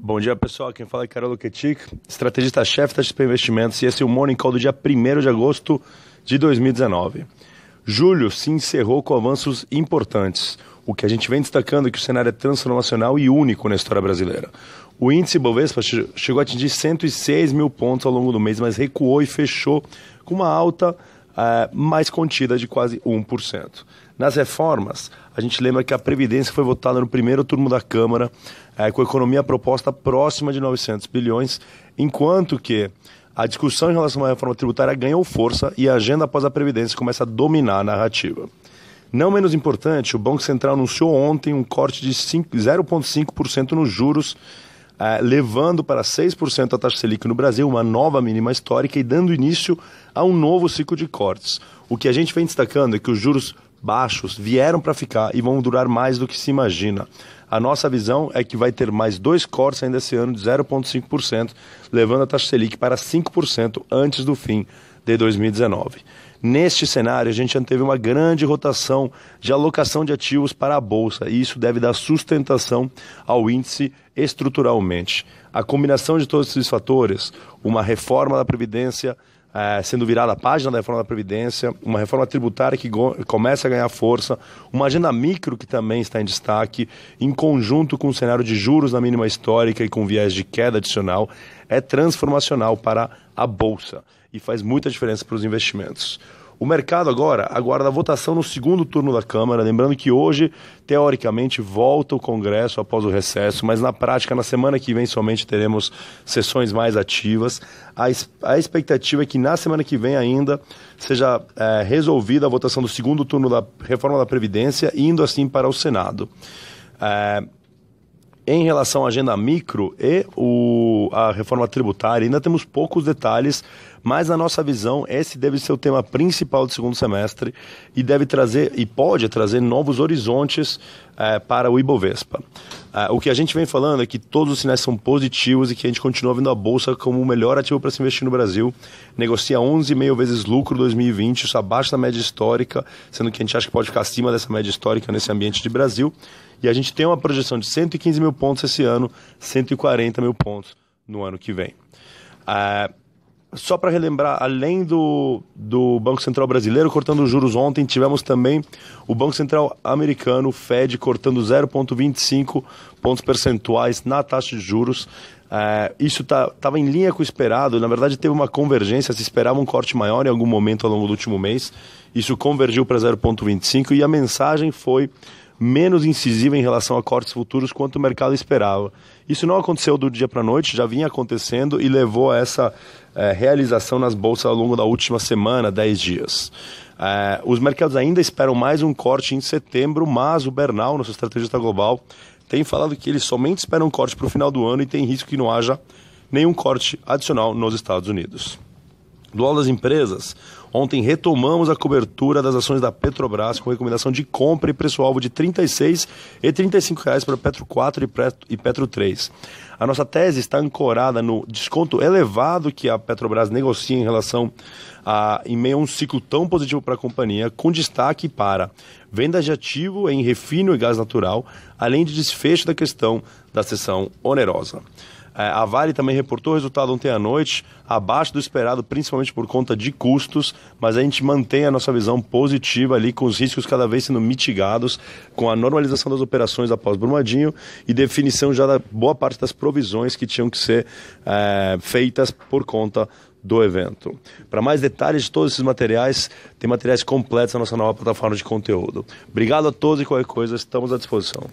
Bom dia, pessoal. Quem fala é Carol Ketik, estrategista-chefe da XP Investimentos, e esse é o Morning Call do dia 1 de agosto de 2019. Julho se encerrou com avanços importantes. O que a gente vem destacando é que o cenário é transformacional e único na história brasileira. O índice Bovespa chegou a atingir 106 mil pontos ao longo do mês, mas recuou e fechou com uma alta uh, mais contida de quase 1%. Nas reformas, a gente lembra que a Previdência foi votada no primeiro turno da Câmara, é, com a economia proposta próxima de 900 bilhões, enquanto que a discussão em relação à reforma tributária ganhou força e a agenda após a Previdência começa a dominar a narrativa. Não menos importante, o Banco Central anunciou ontem um corte de 0,5% nos juros, é, levando para 6% a taxa Selic no Brasil, uma nova mínima histórica e dando início a um novo ciclo de cortes. O que a gente vem destacando é que os juros baixos vieram para ficar e vão durar mais do que se imagina. A nossa visão é que vai ter mais dois cortes ainda esse ano de 0,5%, levando a taxa Selic para 5% antes do fim de 2019. Neste cenário, a gente teve uma grande rotação de alocação de ativos para a bolsa, e isso deve dar sustentação ao índice estruturalmente. A combinação de todos esses fatores, uma reforma da Previdência é, sendo virada a página da reforma da Previdência, uma reforma tributária que começa a ganhar força, uma agenda micro que também está em destaque, conjunto com o cenário de juros na mínima histórica e com viés de queda adicional, é transformacional para a Bolsa e faz muita diferença para os investimentos. O mercado agora aguarda a votação no segundo turno da Câmara, lembrando que hoje, teoricamente, volta o Congresso após o recesso, mas na prática, na semana que vem, somente teremos sessões mais ativas. A, a expectativa é que na semana que vem ainda seja é, resolvida a votação do segundo turno da reforma da Previdência, indo assim para o Senado. É, em relação à agenda micro e o, a reforma tributária, ainda temos poucos detalhes, mas na nossa visão, esse deve ser o tema principal do segundo semestre e deve trazer, e pode trazer novos horizontes é, para o Ibovespa. É, o que a gente vem falando é que todos os sinais são positivos e que a gente continua vendo a Bolsa como o melhor ativo para se investir no Brasil. Negocia 11,5 vezes lucro 2020, isso abaixo da média histórica, sendo que a gente acha que pode ficar acima dessa média histórica nesse ambiente de Brasil. E a gente tem uma projeção de 115 mil pontos esse ano, 140 mil pontos no ano que vem. É, só para relembrar, além do, do Banco Central brasileiro cortando os juros ontem, tivemos também o Banco Central americano, Fed, cortando 0,25 pontos percentuais na taxa de juros. É, isso estava tá, em linha com o esperado, na verdade teve uma convergência, se esperava um corte maior em algum momento ao longo do último mês. Isso convergiu para 0,25 e a mensagem foi menos incisiva em relação a cortes futuros quanto o mercado esperava. Isso não aconteceu do dia para a noite, já vinha acontecendo e levou a essa é, realização nas bolsas ao longo da última semana, 10 dias. É, os mercados ainda esperam mais um corte em setembro, mas o Bernal, nosso estrategista global, tem falado que eles somente esperam um corte para o final do ano e tem risco que não haja nenhum corte adicional nos Estados Unidos. Do lado das empresas, ontem retomamos a cobertura das ações da Petrobras com recomendação de compra e preço-alvo de R$ 36 e 35 reais para Petro 4 e Petro 3. A nossa tese está ancorada no desconto elevado que a Petrobras negocia em relação a, em meio a um ciclo tão positivo para a companhia, com destaque para vendas de ativo em refino e gás natural, além de desfecho da questão da sessão onerosa. É, a Vale também reportou o resultado ontem à noite, abaixo do esperado, principalmente por conta de custos, mas a gente mantém a nossa visão positiva ali, com os riscos cada vez sendo mitigados, com a normalização das operações após Brumadinho e definição já da boa parte das provisões que tinham que ser é, feitas por conta do evento. Para mais detalhes de todos esses materiais, tem materiais completos na nossa nova plataforma de conteúdo. Obrigado a todos e qualquer coisa, estamos à disposição.